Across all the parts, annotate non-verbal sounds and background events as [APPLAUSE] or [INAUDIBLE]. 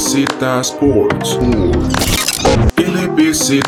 LBZ Sports. LBZ.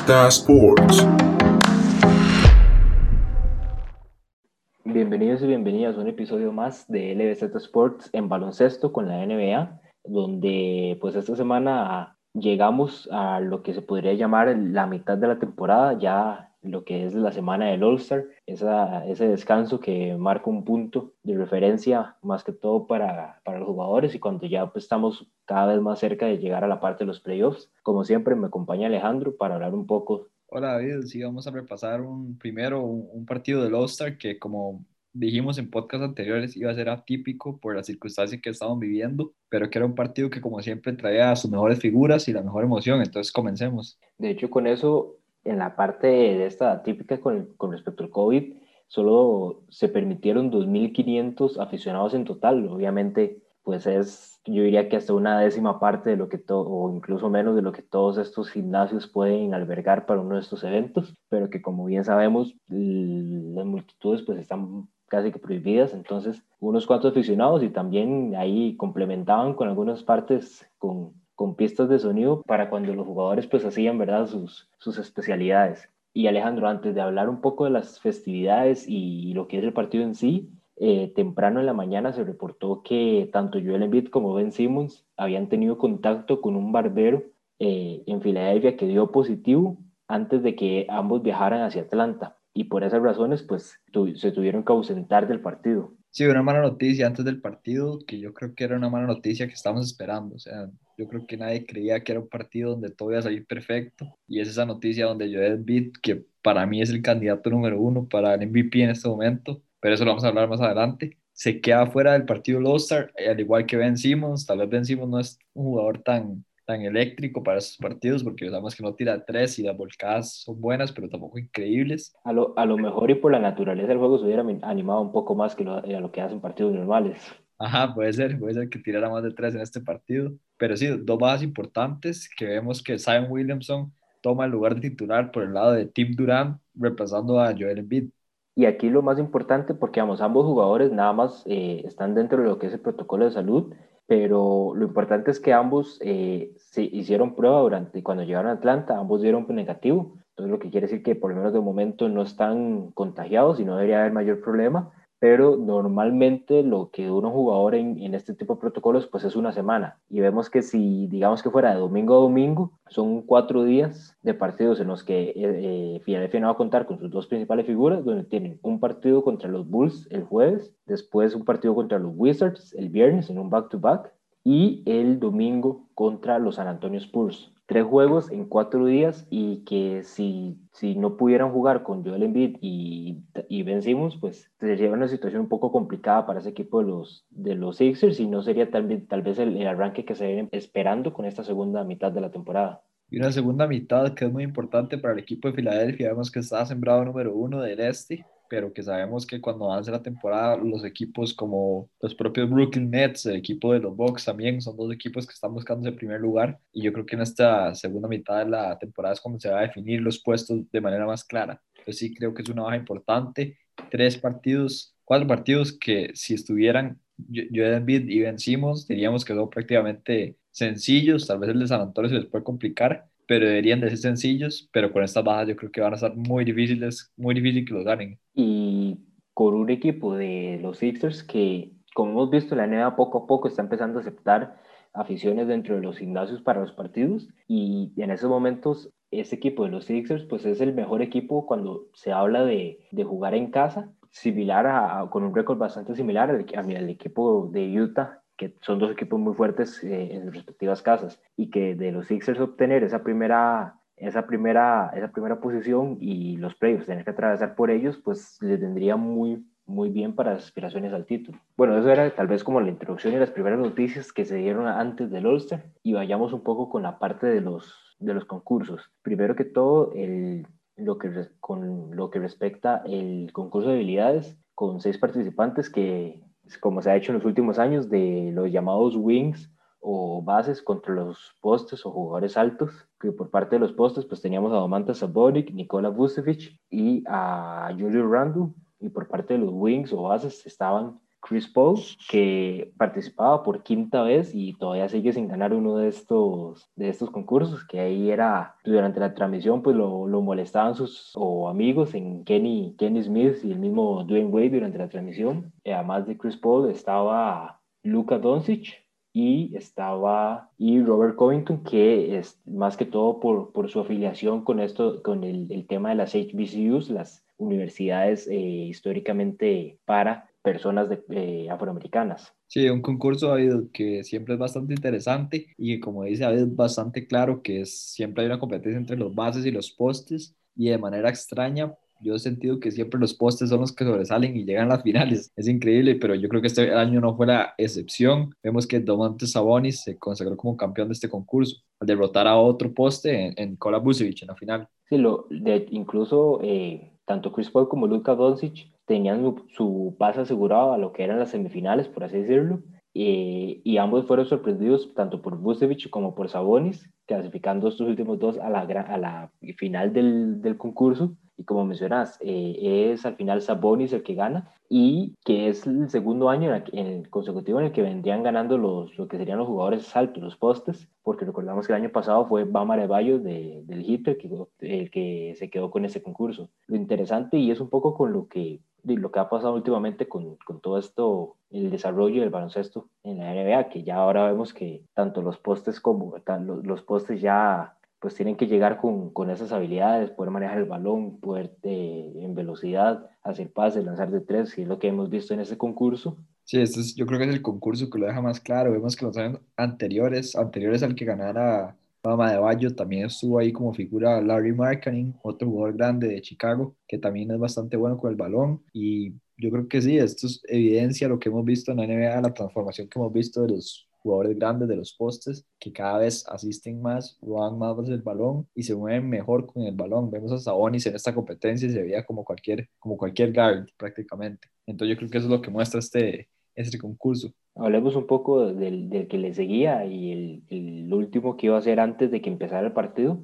Bienvenidos y bienvenidas a un episodio más de LBZ Sports en baloncesto con la NBA, donde pues esta semana llegamos a lo que se podría llamar la mitad de la temporada, ya lo que es la semana del All-Star, ese descanso que marca un punto de referencia más que todo para, para los jugadores y cuando ya pues, estamos cada vez más cerca de llegar a la parte de los playoffs. Como siempre me acompaña Alejandro para hablar un poco. Hola David, sí vamos a repasar un, primero un, un partido del All-Star que como dijimos en podcast anteriores iba a ser atípico por las circunstancias que estamos viviendo, pero que era un partido que como siempre traía sus mejores figuras y la mejor emoción, entonces comencemos. De hecho, con eso en la parte de esta típica con, con respecto al COVID, solo se permitieron 2.500 aficionados en total. Obviamente, pues es, yo diría que hasta una décima parte de lo que todo, o incluso menos de lo que todos estos gimnasios pueden albergar para uno de estos eventos, pero que como bien sabemos, las multitudes pues están casi que prohibidas, entonces unos cuantos aficionados y también ahí complementaban con algunas partes con con pistas de sonido para cuando los jugadores pues hacían, ¿verdad? Sus, sus especialidades. Y Alejandro, antes de hablar un poco de las festividades y lo que es el partido en sí, eh, temprano en la mañana se reportó que tanto Joel Embiid como Ben Simmons habían tenido contacto con un barbero eh, en Filadelfia que dio positivo antes de que ambos viajaran hacia Atlanta. Y por esas razones, pues se tuvieron que ausentar del partido. Sí, una mala noticia antes del partido, que yo creo que era una mala noticia que estábamos esperando. O sea, yo creo que nadie creía que era un partido donde todo iba a salir perfecto. Y es esa noticia donde Joel Embiid, que para mí es el candidato número uno para el MVP en este momento, pero eso lo vamos a hablar más adelante, se queda fuera del partido All-Star, al igual que Ben Simmons. Tal vez Ben Simmons no es un jugador tan tan eléctrico para esos partidos, porque sabemos que no tira tres y las volcadas son buenas, pero tampoco increíbles. A lo, a lo mejor y por la naturaleza del juego se hubiera animado un poco más que lo, a lo que hacen partidos normales. Ajá, puede ser, puede ser que tirara más de tres en este partido. Pero sí, dos bajas importantes que vemos que Zion Williamson toma el lugar de titular por el lado de Tim Durant, reemplazando a Joel Embiid. Y aquí lo más importante, porque vamos, ambos jugadores nada más eh, están dentro de lo que es el protocolo de salud pero lo importante es que ambos eh, se hicieron prueba durante cuando llegaron a Atlanta, ambos dieron negativo, entonces lo que quiere decir que por lo menos de momento no están contagiados y no debería haber mayor problema pero normalmente lo que dura un jugador en, este tipo de protocolos pues es una semana. Y vemos que si digamos que fuera de domingo a domingo son cuatro días de partidos en los que eh, eh, no va a contar con sus dos principales figuras donde tienen un partido contra los Bulls el jueves después un partido contra los Wizards el viernes en un back to back y el domingo contra los San Antonio Spurs tres juegos en cuatro días y que si, si no pudieran jugar con Joel Embiid y, y Ben Simmons, pues sería una situación un poco complicada para ese equipo de los, de los Sixers y no sería tal, tal vez el, el arranque que se viene esperando con esta segunda mitad de la temporada. Y una segunda mitad que es muy importante para el equipo de Filadelfia. Vemos que está sembrado número uno del este pero que sabemos que cuando avance la temporada los equipos como los propios Brooklyn Nets, el equipo de los Bucks también son dos equipos que están buscando ese primer lugar. Y yo creo que en esta segunda mitad de la temporada es cuando se va a definir los puestos de manera más clara. Entonces sí creo que es una baja importante, tres partidos, cuatro partidos que si estuvieran Joel Embiid y Ben Simmons diríamos que son prácticamente sencillos, tal vez el de San Antonio se les puede complicar, pero deberían de ser sencillos, pero con estas bajas yo creo que van a ser muy difíciles, muy difícil que los ganen. Y con un equipo de los Sixers que, como hemos visto, la NBA poco a poco está empezando a aceptar aficiones dentro de los gimnasios para los partidos y en esos momentos ese equipo de los Sixers pues es el mejor equipo cuando se habla de, de jugar en casa, similar a, con un récord bastante similar al, al equipo de Utah que son dos equipos muy fuertes eh, en sus respectivas casas y que de los Sixers obtener esa primera esa primera esa primera posición y los playoffs tener que atravesar por ellos pues les tendría muy muy bien para las aspiraciones al título. Bueno, eso era tal vez como la introducción y las primeras noticias que se dieron antes del All-Star y vayamos un poco con la parte de los de los concursos. Primero que todo, el, lo que, con lo que respecta el concurso de habilidades, con seis participantes que como se ha hecho en los últimos años, de los llamados wings o bases contra los postes o jugadores altos, que por parte de los postes pues teníamos a Domantas Sabonik, Nikola Vucevic y a Julio Randu, y por parte de los wings o bases estaban Chris Paul, que participaba por quinta vez y todavía sigue sin ganar uno de estos, de estos concursos, que ahí era, durante la transmisión, pues lo, lo molestaban sus o amigos en Kenny, Kenny Smith y el mismo Dwayne Wade durante la transmisión. además de Chris Paul estaba Luka Doncic, y estaba y Robert Covington que es más que todo por, por su afiliación con esto con el, el, tema de las HBCUs las universidades eh, históricamente para personas de, eh, afroamericanas. Sí, un concurso David, que siempre es bastante interesante y que como dice David, bastante claro que es, siempre hay una competencia entre los bases y los postes y de manera extraña yo he sentido que siempre los postes son los que sobresalen y llegan a las finales. Es increíble, pero yo creo que este año no fue la excepción. Vemos que Domantas Sabonis se consagró como campeón de este concurso al derrotar a otro poste en, en Kola en la final. Sí, lo, de, incluso eh, tanto Chris Paul como Luka Doncic tenían su, su pase asegurado a lo que eran las semifinales, por así decirlo, eh, y ambos fueron sorprendidos tanto por Vucevic como por Sabonis, clasificando estos últimos dos a la, final del, concurso y como mencionas, eh, es al final Sabonis el que gana y que es el segundo año en, consecutivo en el que vendrían ganando los, lo que serían los jugadores altos, los postes, porque recordamos que el año pasado fue Bama Adebayo de, del Heat el que, el que se quedó con ese concurso. Lo interesante y es un poco con lo que lo que ha pasado últimamente con, con, todo esto, el desarrollo del baloncesto en la NBA, que ya ahora vemos que tanto los postes como los, los postes ya pues tienen que llegar con, con esas habilidades, poder manejar el balón, poder eh, en velocidad hacer pases, lanzar de tres, que es lo que hemos visto en ese concurso. Sí, este es, yo creo que es el concurso que lo deja más claro. Vemos que los años anteriores, anteriores al que ganara Fama de Bayo, también estuvo ahí como figura Larry Marketing, otro jugador grande de Chicago, que también es bastante bueno con el balón. Y yo creo que sí, esto es evidencia lo que hemos visto en la NBA, la transformación que hemos visto de los jugadores grandes de los postes que cada vez asisten más, roban más el balón y se mueven mejor con el balón. Vemos a Sabonis en esta competencia y se veía como cualquier, como cualquier guard prácticamente. Entonces yo creo que eso es lo que muestra este, este concurso. Hablemos un poco del, del que le seguía y el, el, último que iba a hacer antes de que empezara el partido,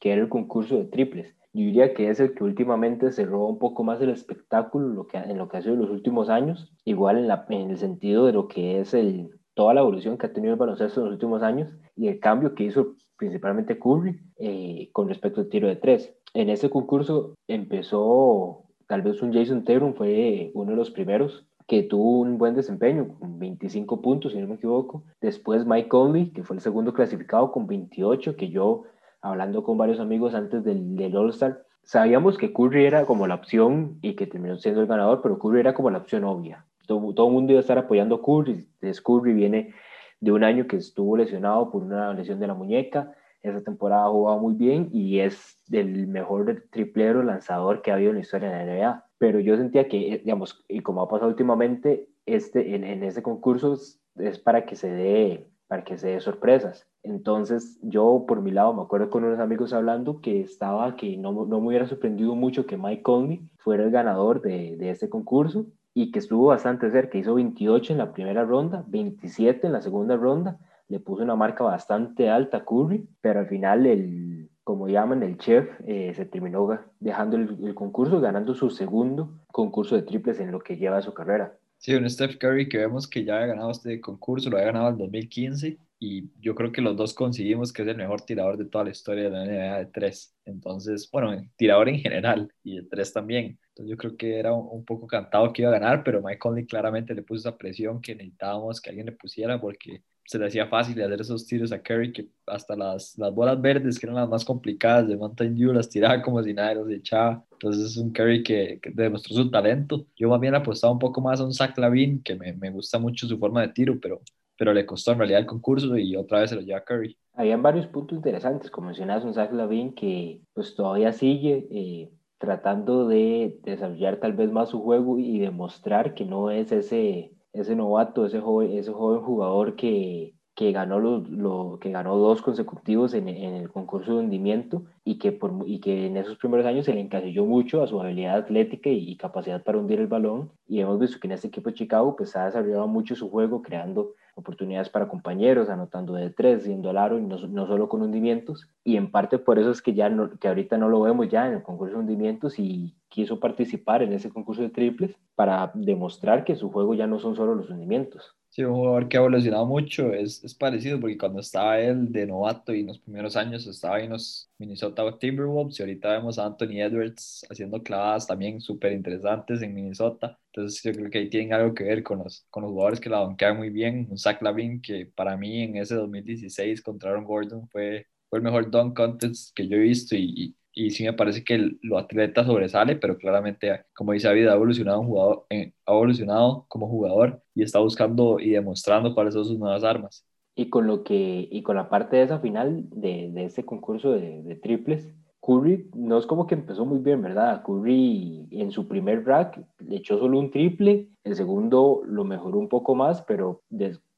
que era el concurso de triples. Yo diría que es el que últimamente roba un poco más el espectáculo lo que, en lo que ha sido los últimos años, igual en, la, en el sentido de lo que es el, toda la evolución que ha tenido el baloncesto en los últimos años y el cambio que hizo principalmente Curry eh, con respecto al tiro de tres. En ese concurso empezó, tal vez un Jason Tatum fue uno de los primeros que tuvo un buen desempeño, con 25 puntos, si no me equivoco. Después Mike Conley, que fue el segundo clasificado con 28, que yo, hablando con varios amigos antes del, del All-Star, sabíamos que Curry era como la opción y que terminó siendo el ganador, pero Curry era como la opción obvia todo, el mundo iba a estar apoyando a Curry. Curry viene de un año que estuvo lesionado por una lesión de la muñeca. Esa temporada ha jugado muy bien y es el mejor triplero lanzador que ha habido en la historia de la NBA. Pero yo sentía que, digamos, y como ha pasado últimamente, este, en, en ese concurso es para que se dé para que se dé sorpresas. Entonces yo por mi lado me acuerdo con unos amigos hablando que estaba que no, no me hubiera sorprendido mucho que Mike Conley fuera el ganador de, de este concurso y que estuvo bastante cerca, hizo 28 en la primera ronda, 27 en la segunda ronda, le puso una marca bastante alta a Curry, pero al final el, como llaman, el chef eh, se terminó dejando el, concurso, ganando su segundo concurso de triples en lo que lleva su carrera. Sí, un Steph Curry que vemos que ya ha ganado este concurso, lo ha ganado en 2015 y yo creo que los dos conseguimos que es el mejor tirador de toda la historia de la NBA de tres. Entonces, bueno, tirador en general y de tres también. Entonces yo creo que era un, poco cantado que iba a ganar, pero Mike Conley claramente le puso esa presión que necesitábamos que alguien le pusiera porque se le hacía fácil hacer esos tiros a Curry que hasta las, las bolas verdes, que eran las más complicadas de Mountain Dew, las tiraba como si nadie los echaba. Entonces es un Curry que, que demostró su talento. Yo más bien apostaba un poco más a un Zach Lavin, que me, me gusta mucho su forma de tiro, pero pero le costó en realidad el concurso y otra vez se lo lleva Curry. Habían varios puntos interesantes, como mencionas un Zach Lavin que pues todavía sigue eh, tratando de desarrollar tal vez más su juego y demostrar que no es ese, ese novato, ese joven, ese joven jugador que, que ganó, lo, lo, que ganó dos consecutivos en, en, el concurso de hundimiento y que, por, y que en esos primeros años se le encasilló mucho a su habilidad atlética y, capacidad para hundir el balón. Y hemos visto que en este equipo de Chicago pues, ha desarrollado mucho su juego, creando oportunidades para compañeros, anotando de tres, yendo al aro y no, no, solo con hundimientos. Y en parte por eso es que ya que ahorita no lo vemos ya en el concurso de hundimientos y quiso participar en ese concurso de triples para demostrar que su juego ya no son solo los hundimientos. Sí, un jugador que ha evolucionado mucho, es, es parecido porque cuando estaba él de novato y en los primeros años estaba en los Minnesota Timberwolves y ahorita vemos a Anthony Edwards haciendo clavadas también súper interesantes en Minnesota. Entonces yo creo que ahí tienen algo que ver con los, con los jugadores que la banquean muy bien. Un Zach Lavin que para mí en ese 2016 contra Aaron Gordon fue, fue el mejor dunk contest que yo he visto y, y sí me parece que lo atleta sobresale, pero claramente, como dice David, ha evolucionado, un jugador, eh, ha evolucionado como jugador y está buscando y demostrando cuáles son sus nuevas armas. Y con, lo que, y con la parte de esa final de, de este concurso de, de, triples, Curry no es como que empezó muy bien, ¿verdad? Curry en su primer rack le echó solo un triple, el segundo lo mejoró un poco más, pero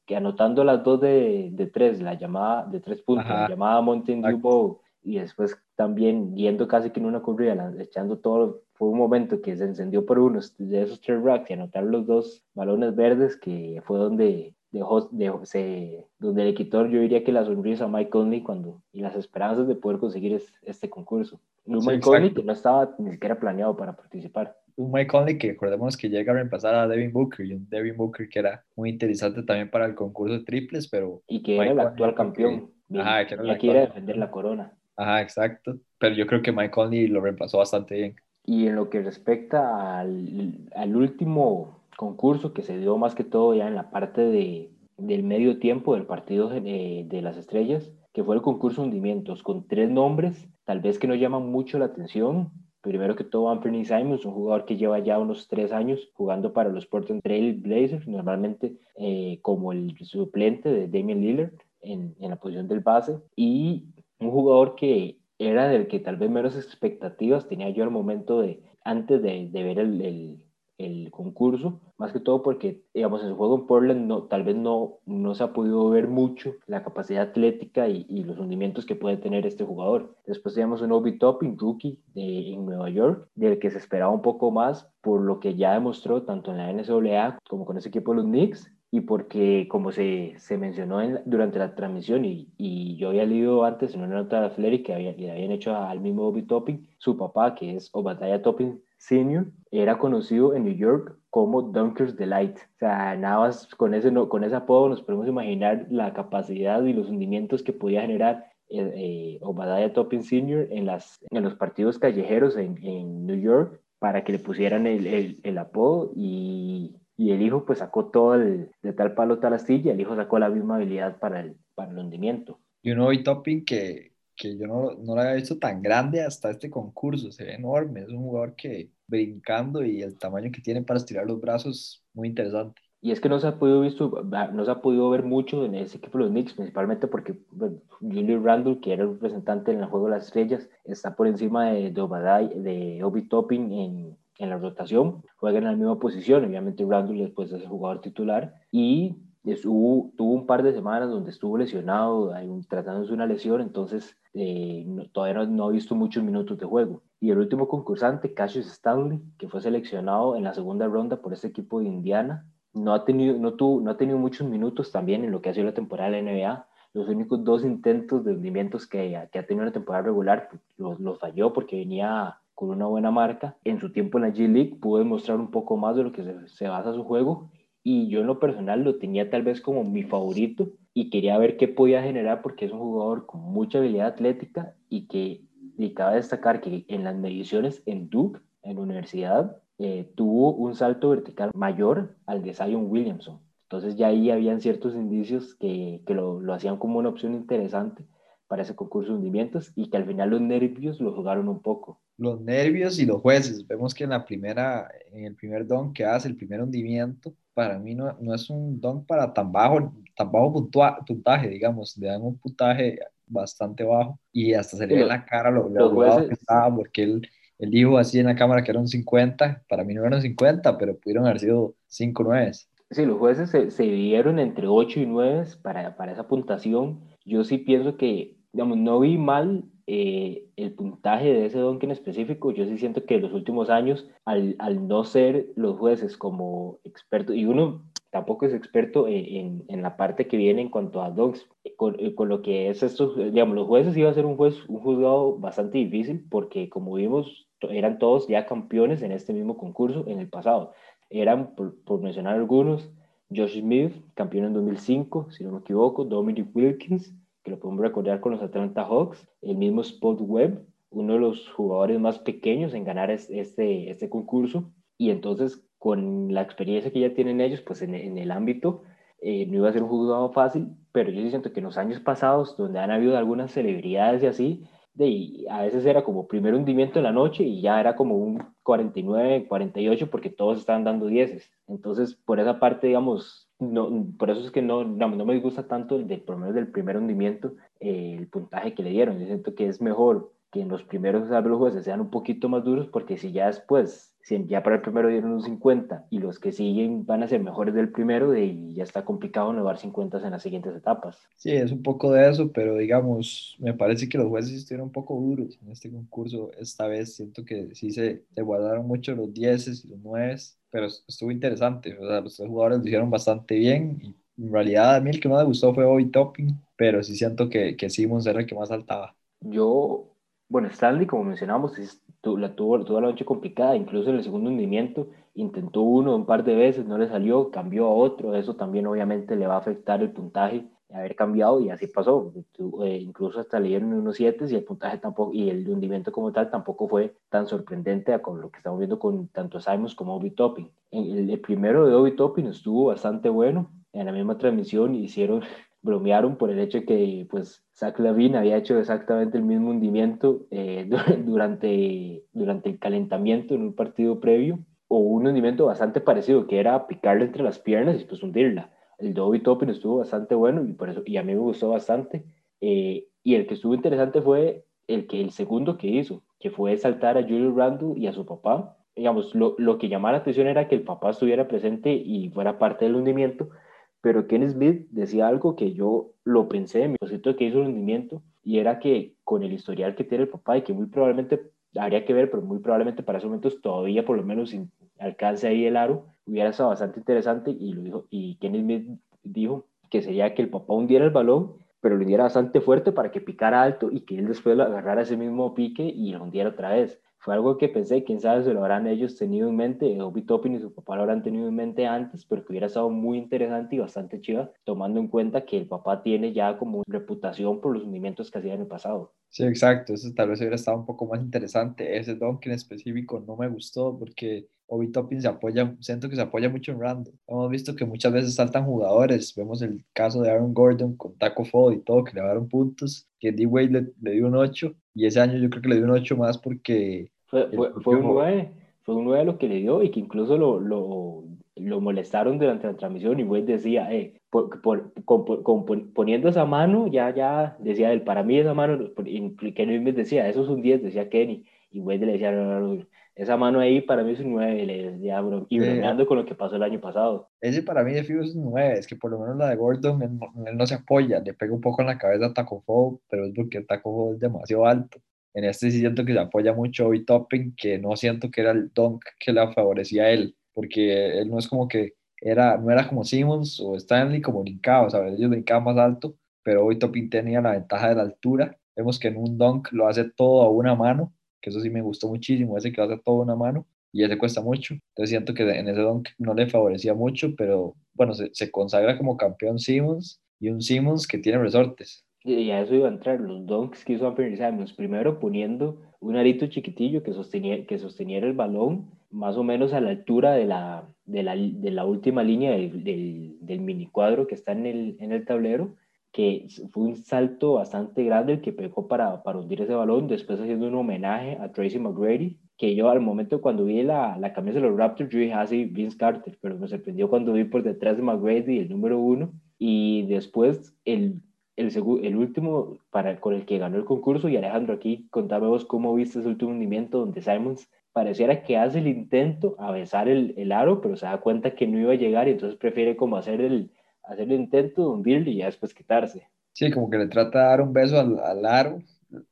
que anotando las dos de, de tres, la llamada de tres puntos, la llamada Mountain Dew y después también yendo casi que en una corrida, echando todo, fue un momento que se encendió por unos de esos tres racks y anotar los dos balones verdes, que fue donde dejó, se, donde le quitó, yo diría que la sonrisa a Mike Conley cuando, y las esperanzas de poder conseguir este concurso. Un Mike Conley que no estaba ni siquiera planeado para participar. Un Mike Conley que recordemos que llega a reemplazar a Devin Booker y un Devin Booker que era muy interesante también para el concurso de triples, pero... Y que era el actual campeón. Ajá, que era quiere defender la corona. Ajá, exacto. Pero yo creo que Mike Conley lo reemplazó bastante bien. Y en lo que respecta al, al último concurso que se dio más que todo ya en la parte de, del medio tiempo del partido de, de las estrellas, que fue el concurso hundimientos, con tres nombres, tal vez que no llaman mucho la atención. Primero que todo, Anthony Simons, un jugador que lleva ya unos tres años jugando para los Portland Trail Blazers, normalmente eh, como el suplente de Damian Lillard en, en la posición del base. Y un jugador que era del que tal vez menos expectativas tenía yo al momento de, antes de, ver el, el, concurso, más que todo porque, digamos, en su juego en Portland no, tal vez no, no se ha podido ver mucho la capacidad atlética y, los hundimientos que puede tener este jugador. Después tenemos un Obi Topping, rookie en Nueva York, del que se esperaba un poco más por lo que ya demostró tanto en la NCAA como con ese equipo de los Knicks y porque como se, se mencionó en, durante la transmisión y, y, yo había leído antes en una nota de Athletic que había, le habían hecho al mismo Bobby Topping, su papá que es Obadiah Topping Sr., era conocido en New York como Dunkers Delight. O sea, nada más con ese, con ese apodo nos podemos imaginar la capacidad y los hundimientos que podía generar eh, eh Obadiah Topping Sr. En, las, en los partidos callejeros en, en New York para que le pusieran el, el, el apodo y y el hijo pues sacó todo el, de tal palo tal astilla, el hijo sacó la misma habilidad para el, para el hundimiento. Y uno hoy topping que, que yo no, no lo había visto tan grande hasta este concurso, se ve enorme, es un jugador que brincando y el tamaño que tiene para estirar los brazos, muy interesante. Y es que no se ha podido, visto, no se ha podido ver mucho en ese equipo de los Knicks, principalmente porque bueno, Julius Randle, que era el representante en el juego de las estrellas, está por encima de, de, de Obi Topping en, en la rotación, juega en la misma posición, obviamente Randall después es el jugador titular y estuvo, tuvo un par de semanas donde estuvo lesionado, tratándose una lesión, entonces eh, todavía no, ha visto muchos minutos de juego. Y el último concursante, Cassius Stanley, que fue seleccionado en la segunda ronda por ese equipo de Indiana, no ha tenido, no tuvo, no ha tenido muchos minutos también en lo que ha sido la temporada de la NBA. Los únicos dos intentos de hundimientos que, que ha tenido en la temporada regular pues, los, los falló porque venía con una buena marca. En su tiempo en la G-League pudo demostrar un poco más de lo que se, basa su juego y yo en lo personal lo tenía tal vez como mi favorito y quería ver qué podía generar porque es un jugador con mucha habilidad atlética y que y cabe destacar que en las mediciones en Duke, en la universidad, eh, tuvo un salto vertical mayor al de Zion Williamson. Entonces ya ahí habían ciertos indicios que, que lo, lo hacían como una opción interesante para ese concurso de hundimientos y que al final los nervios lo jugaron un poco. Los nervios y los jueces. Vemos que en la primera, en el primer don que hace, el primer hundimiento, para mí no, no es un don para tan bajo, tan bajo puntaje, digamos, le dan un puntaje bastante bajo y hasta se le ve en la cara lo, lo que estaba porque él, él dijo así en la cámara que eran 50, para mí no eran 50, pero pudieron haber sido 5 9. Sí, los jueces se, dividieron entre 8 y 9 para, para esa puntuación. Yo sí pienso que digamos, no vi mal eh, el puntaje de ese don en específico. Yo sí siento que en los últimos años, al, al no ser los jueces como expertos, y uno tampoco es experto en, en, la parte que viene en cuanto a dogs, con, con, lo que es esto, digamos, los jueces iba a ser un juez, un juzgado bastante difícil porque como vimos, eran todos ya campeones en este mismo concurso en el pasado. Eran, por, por mencionar algunos, Josh Smith, campeón en 2005, si no me equivoco, Dominic Wilkins, que lo podemos recordar con los Atlanta Hawks, el mismo Spot Webb, uno de los jugadores más pequeños en ganar este, este concurso, y entonces con la experiencia que ya tienen ellos, pues en, en el ámbito, eh, no iba a ser un juzgado fácil, pero yo siento que en los años pasados, donde han habido algunas celebridades y así, de, a veces era como primer hundimiento en la noche y ya era como un 49, 48 porque todos estaban dando 10. Entonces, por esa parte, digamos, no, por eso es que no, no, me gusta tanto el del, por del primer hundimiento, eh, el puntaje que le dieron. Yo siento que es mejor que en los primeros los jueces sean un poquito más duros porque si ya después ya para el primero dieron un 50 y los que siguen van a ser mejores del primero, de, ya está complicado no dar 50 en las siguientes etapas. Sí, es un poco de eso, pero digamos, me parece que los jueces estuvieron un poco duros en este concurso. Esta vez siento que sí se, se guardaron mucho los 10 y los 9, pero estuvo interesante. O sea, los tres jugadores lo hicieron bastante bien y en realidad a mí el que más me gustó fue Bobby Topping, pero sí siento que, que Simmons era el que más saltaba. Yo, bueno, Stanley, como mencionamos, es la tuvo toda la noche complicada, incluso en el segundo hundimiento intentó uno un par de veces, no le salió, cambió a otro, eso también obviamente le va a afectar el puntaje de haber cambiado y así pasó, eh, incluso hasta le dieron unos 7 y el puntaje tampoco, y el hundimiento como tal tampoco fue tan sorprendente con lo que estamos viendo con tanto Simons como Obi Topping. El, el primero de Obi Topping estuvo bastante bueno, en la misma transmisión hicieron bromearon por el hecho de que pues Zach Lavin había hecho exactamente el mismo hundimiento eh, [LAUGHS] durante, durante el calentamiento en un partido previo o un hundimiento bastante parecido que era picarle entre las piernas y pues hundirla. El Dobby Topping estuvo bastante bueno y, por eso, y a mí me gustó bastante. Eh, y el que estuvo interesante fue el, que, el segundo que hizo, que fue saltar a Julio Randall y a su papá. Digamos, lo, lo que llamaba la atención era que el papá estuviera presente y fuera parte del hundimiento, pero Ken Smith decía algo que yo lo pensé en mi proyecto que hizo el hundimiento y era que con el historial que tiene el papá y que muy probablemente habría que ver, pero muy probablemente para esos momentos todavía por lo menos sin alcance ahí el aro, hubiera estado bastante interesante y lo dijo, y Ken Smith dijo que sería que el papá hundiera el balón, pero lo hundiera bastante fuerte para que picara alto y que él después lo agarrara ese mismo pique y lo hundiera otra vez fue algo que pensé, quién sabe si lo habrán ellos tenido en mente, Obi Toppin y su papá lo habrán tenido en mente antes, pero que hubiera estado muy interesante y bastante chiva, tomando en cuenta que el papá tiene ya como reputación por los hundimientos que hacía en el pasado. Sí, exacto, eso tal vez hubiera estado un poco más interesante. Ese Donkey en específico no me gustó porque Obi Toppin se apoya, siento que se apoya mucho en Randall. Hemos visto que muchas veces saltan jugadores, vemos el caso de Aaron Gordon con Taco Fall y todo, que le dieron puntos, que D-Wade le, le dio un 8 y ese año yo creo que le dio un 8 más porque fue, fue, un 9, fue un 9 lo que le dio y que incluso lo, lo, lo molestaron durante la transmisión y Wade decía, eh, por, por, con, poniendo esa mano, ya, ya, decía él, para mí esa mano, Kenny me decía, eso es un 10, decía Kenny, y Wade le decía, no, no, no, esa mano ahí para mí es un 9, le decía, bro, y bromeando con lo que pasó el año pasado. Ese para mí de fijo es un 9, es que por lo menos la de Gordon, él, él no se apoya, le pega un poco en la cabeza a Taco Fall, pero es porque Taco Fall es demasiado alto. En este sí siento que se apoya mucho Obi Topping, que no siento que era el dunk que le favorecía a él, porque él no es como que era, no era como Simmons o Stanley como brincaba, ¿sabes? Ellos brincaban más alto, pero Obi Topping tenía la ventaja de la altura. Vemos que en un dunk lo hace todo a una mano, que eso sí me gustó muchísimo, ese que lo hace todo a una mano, y ese cuesta mucho. Entonces siento que en ese dunk no le favorecía mucho, pero bueno, se, se consagra como campeón Simmons y un Simmons que tiene resortes y a eso iba a entrar, los donks que hizo Anthony Simons, primero poniendo un arito chiquitillo que, sostenía, que sosteniera el balón más o menos a la altura de la, de la, de la última línea del, del, del, mini cuadro que está en el, en el tablero, que fue un salto bastante grande el que pegó para, para hundir ese balón, después haciendo un homenaje a Tracy McGrady, que yo al momento cuando vi la, la camisa de los Raptors, yo dije, ah, Vince Carter, pero me sorprendió cuando vi por detrás de McGrady el número uno, y después el el, el último para, con el que ganó el concurso. Y Alejandro, aquí contame cómo viste ese último hundimiento donde Simons pareciera que hace el intento a besar el, el, aro, pero se da cuenta que no iba a llegar y entonces prefiere como hacer el, hacer el intento de hundirle y ya después quitarse. Sí, como que le trata de dar un beso al, al aro.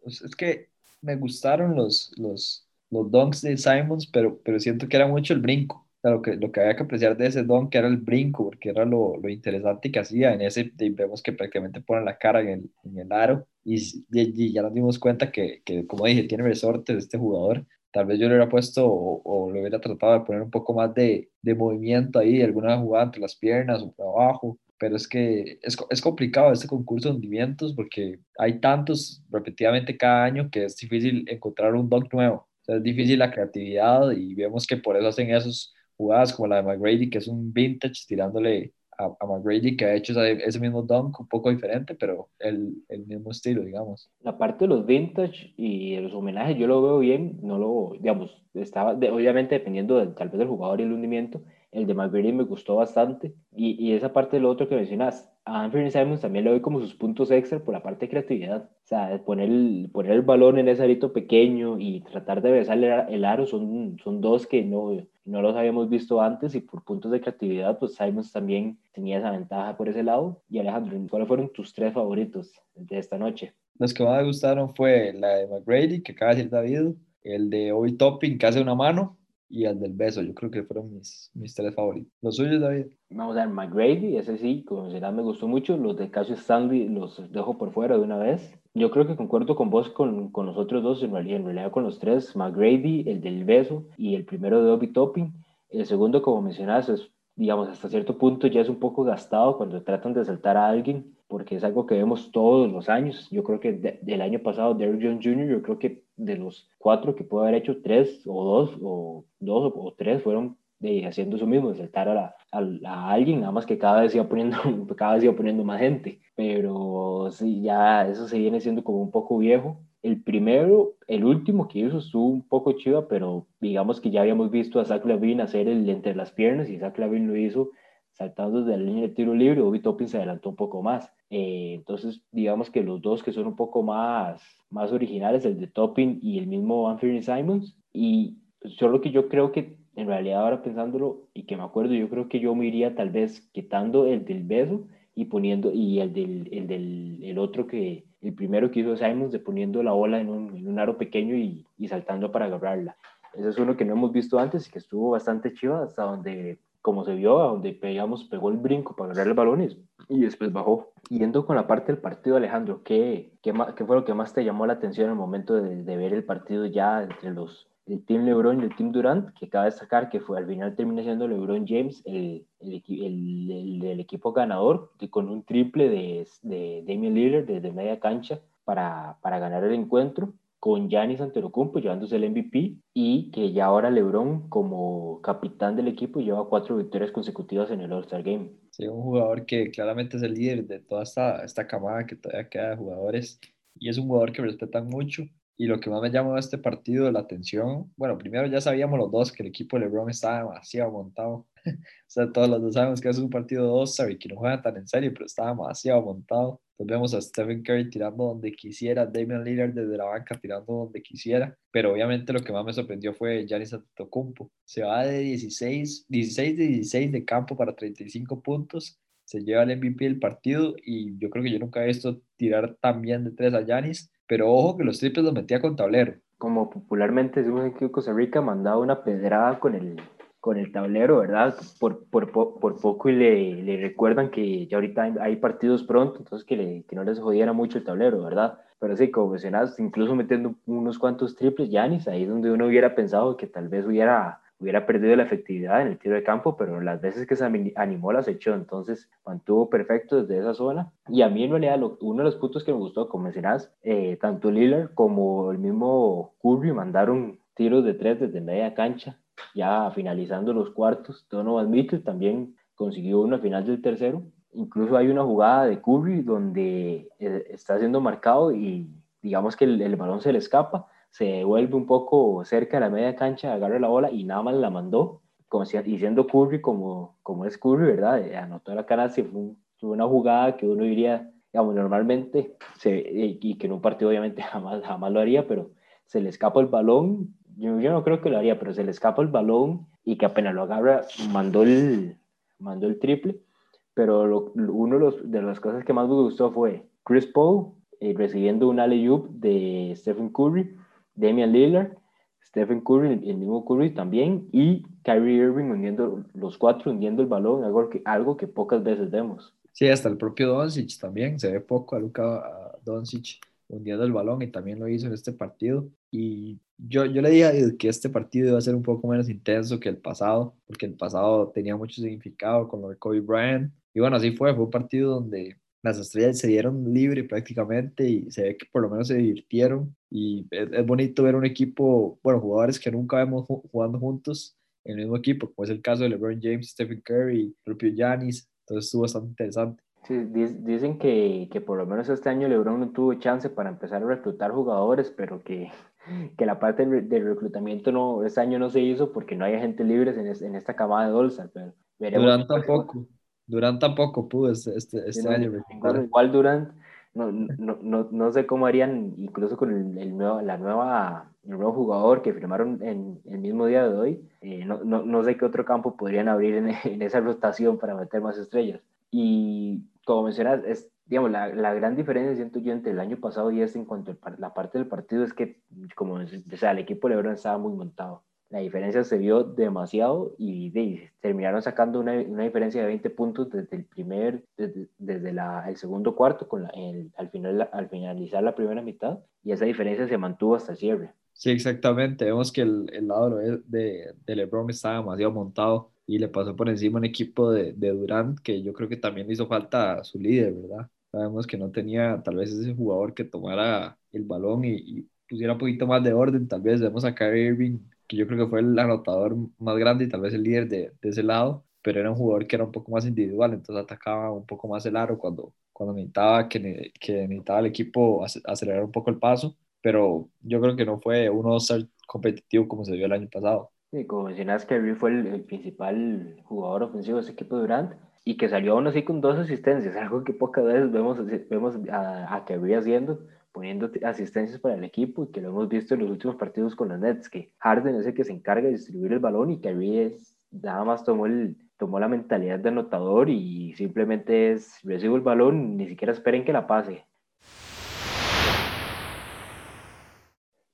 Es que me gustaron los, los, los de Simons, pero, pero siento que era mucho el brinco. Lo, que, lo que había que apreciar de ese don, que era el brinco, porque era lo, lo interesante que hacía. En ese vemos que prácticamente pone la cara en el, en el aro y, y, ya nos dimos cuenta que, que, como dije, tiene resortes este jugador. Tal vez yo le hubiera puesto o, o le hubiera tratado de poner un poco más de, de movimiento ahí, alguna jugada entre las piernas o por abajo, pero es que es, es, complicado este concurso de hundimientos porque hay tantos repetidamente cada año que es difícil encontrar un dunk nuevo. O sea, es difícil la creatividad y vemos que por eso hacen esas jugadas como la de McGrady, que es un vintage tirándole a, a McGrady, que ha hecho ese, ese, mismo dunk un poco diferente, pero el, el, mismo estilo, digamos. La parte de los vintage y de los homenajes, yo lo veo bien, no lo, digamos, estaba, de, obviamente dependiendo del, tal vez del jugador y el hundimiento, el de McGrady me gustó bastante. Y, y esa parte del otro que mencionas, a Anthony Simons también le doy como sus puntos extra por la parte de creatividad. O sea, poner el, poner el balón en ese arito pequeño y tratar de besarle el aro son, son dos que no, no los habíamos visto antes y por puntos de creatividad, pues Simons también tenía esa ventaja por ese lado. Y Alejandro, ¿cuáles fueron tus tres favoritos de esta noche? Los que más me gustaron fue la de McGrady, que acaba de decir David, el de Obi Topping, que hace una mano, y el del beso. Yo creo que fueron mis, mis tres favoritos. ¿Los suyos, David? Vamos a ver, McGrady, ese sí, como será, me gustó mucho. Los de Cassius Stanley los dejo por fuera de una vez. Yo creo que concuerdo con vos con, con los otros dos, en realidad, en realidad con los tres. McGrady, el del beso y el primero de Obi Topping. El segundo, como mencionas, es, digamos, hasta cierto punto ya es un poco gastado cuando tratan de saltar a alguien porque es algo que vemos todos los años. Yo creo que de, del año pasado, Derrick Jones Jr., yo creo que de los cuatro que puede haber hecho, tres o dos o dos o, tres fueron de, haciendo eso mismo, de saltar a, la, a, a, alguien, nada más que cada vez iba poniendo, [LAUGHS] cada vez iba poniendo más gente. Pero sí, ya eso se viene siendo como un poco viejo. El primero, el último que hizo estuvo un poco chido, pero digamos que ya habíamos visto a Zach Lavin hacer el entre las piernas y Zach Lavin lo hizo saltando desde la línea de tiro libre, Obi Toppin se adelantó un poco más. Eh, entonces, digamos que los dos que son un poco más, más originales, el de Toppin y el mismo Anthony Simons, y solo que yo creo que en realidad ahora pensándolo y que me acuerdo, yo creo que yo me iría tal vez quitando el del beso y poniendo, y el del, el del el otro que, el primero que hizo Simons, de poniendo la ola en un, en un aro pequeño y, y saltando para agarrarla. Ese es uno que no hemos visto antes y que estuvo bastante chido hasta donde como se vio, a donde pegamos, pegó el brinco para agarrar el balón y, después bajó. Yendo con la parte del partido, Alejandro, ¿qué, qué, qué fue lo que más te llamó la atención en el momento de, de, ver el partido ya entre los el Team LeBron y el Team Durant? Que cabe destacar que fue al final termina siendo LeBron James el, el, el, el equipo ganador con un triple de, de Damian Lillard desde media cancha para, para ganar el encuentro con Giannis Antetokounmpo llevándose el MVP y que ya ahora LeBron como capitán del equipo lleva cuatro victorias consecutivas en el All-Star Game. Sí, un jugador que claramente es el líder de toda esta, esta camada que todavía queda de jugadores y es un jugador que respetan mucho y lo que más me llamó a este partido la atención, bueno, primero ya sabíamos los dos que el equipo de LeBron estaba demasiado montado. [LAUGHS] o sea, todos los dos sabemos que es un partido de All-Star y que no juega tan en serio, pero estaba demasiado montado. Entonces vemos a Stephen Curry tirando donde quisiera, Damian Lillard desde la banca tirando donde quisiera, pero obviamente lo que más me sorprendió fue Giannis Antetokounmpo. Se va de 16, 16 de 16 de campo para 35 puntos, se lleva el MVP del partido y yo creo que yo nunca he visto tirar tan bien de tres a Giannis pero ojo que los triples los metía con tablero. Como popularmente decimos aquí en Costa Rica, mandaba una pedrada con el, con el tablero, ¿verdad? Por, por, por poco y le, le, recuerdan que ya ahorita hay partidos pronto, entonces que, le, que no les jodiera mucho el tablero, ¿verdad? Pero sí, como mencionas, incluso metiendo unos cuantos triples, Yanis, ahí es donde uno hubiera pensado que tal vez hubiera hubiera perdido la efectividad en el tiro de campo, pero las veces que se animó las echó, entonces mantuvo perfecto desde esa zona. Y a mí en realidad uno de los puntos que me gustó, como mencionas, eh, tanto Lillard como el mismo Curry mandaron tiros de tres desde media cancha, ya finalizando los cuartos. Donovan Mitchell también consiguió una final del tercero. Incluso hay una jugada de Curry donde eh, está siendo marcado y digamos que el, el balón se le escapa se vuelve un poco cerca de la media cancha, agarra la bola y nada más la mandó, como si, diciendo Curry como, como es Curry, ¿verdad? Eh, anotó la cara, fue, fue, una jugada que uno diría, digamos, normalmente, se, y que en un partido obviamente [LAUGHS] jamás, jamás lo haría, pero se le escapa el balón, yo, yo no creo que lo haría, pero se le escapa el balón y que apenas lo agarra, mandó el, mandó el triple, pero lo, uno de, los, de, las cosas que más me gustó fue Chris Paul eh, recibiendo un alley-oop de Stephen Curry Damian Lillard Stephen Curry, el mismo Curry también, y Kyrie Irving hundiendo los cuatro, hundiendo el balón, algo que, algo que pocas veces vemos. Sí, hasta el propio Doncic también, se ve poco a Luka Doncic hundiendo el balón y también lo hizo en este partido. Y yo, yo le dije que este partido iba a ser un poco menos intenso que el pasado, porque el pasado tenía mucho significado con lo de Kobe Bryant. Y bueno, así fue, fue un partido donde las estrellas se dieron libre prácticamente y se ve que por lo menos se divirtieron. Y es, bonito ver un equipo, bueno, jugadores que nunca vemos jugando juntos en el mismo equipo, como es el caso de LeBron James, Stephen Curry, propio Giannis. Entonces estuvo bastante interesante. Sí, dicen que, que, por lo menos este año LeBron no tuvo chance para empezar a reclutar jugadores, pero que, que la parte del, reclutamiento no, este año no se hizo porque no hay gente libre en, en esta camada de All-Star. Durant tampoco, Durant tampoco pudo este, este, este año. igual Durant, no, no, no, no, sé cómo harían, incluso con el, el nuevo, la nueva, el nuevo jugador que firmaron en el mismo día de hoy, eh, no, no, no, sé qué otro campo podrían abrir en, en esa rotación para meter más estrellas. Y como mencionas, es, digamos, la, la, gran diferencia, siento yo, entre el año pasado y este en cuanto a la parte del partido es que, como o sea, el equipo de LeBron estaba muy montado. La diferencia se vio demasiado y, terminaron sacando una, una, diferencia de 20 puntos desde el primer, desde, desde la, el segundo cuarto, con la, el, al, final, al finalizar la primera mitad, y esa diferencia se mantuvo hasta el cierre. Sí, exactamente. Vemos que el, el lado de, de LeBron estaba demasiado montado y le pasó por encima un equipo de, de Durant que yo creo que también le hizo falta a su líder, ¿verdad? Sabemos que no tenía tal vez ese jugador que tomara el balón y, pusiera un poquito más de orden. Tal vez vemos a Kyrie Irving, que yo creo que fue el anotador más grande y tal vez el líder de, de ese lado, pero era un jugador que era un poco más individual, entonces atacaba un poco más el aro cuando, cuando necesitaba que, que necesitaba el equipo acelerar un poco el paso, pero yo creo que no fue uno ser competitivo como se vio el año pasado. Sí, como mencionas, Kerry fue el, principal jugador ofensivo de ese equipo de Durant y que salió aún así con dos asistencias, algo que pocas veces vemos, vemos a, a Kerry haciendo, poniendo asistencias para el equipo y que lo hemos visto en los últimos partidos con los Nets, que Harden es el que se encarga de distribuir el balón y Kerry es, nada más tomó, el, tomó la mentalidad de anotador y simplemente es recibo el balón, ni siquiera esperen que la pase,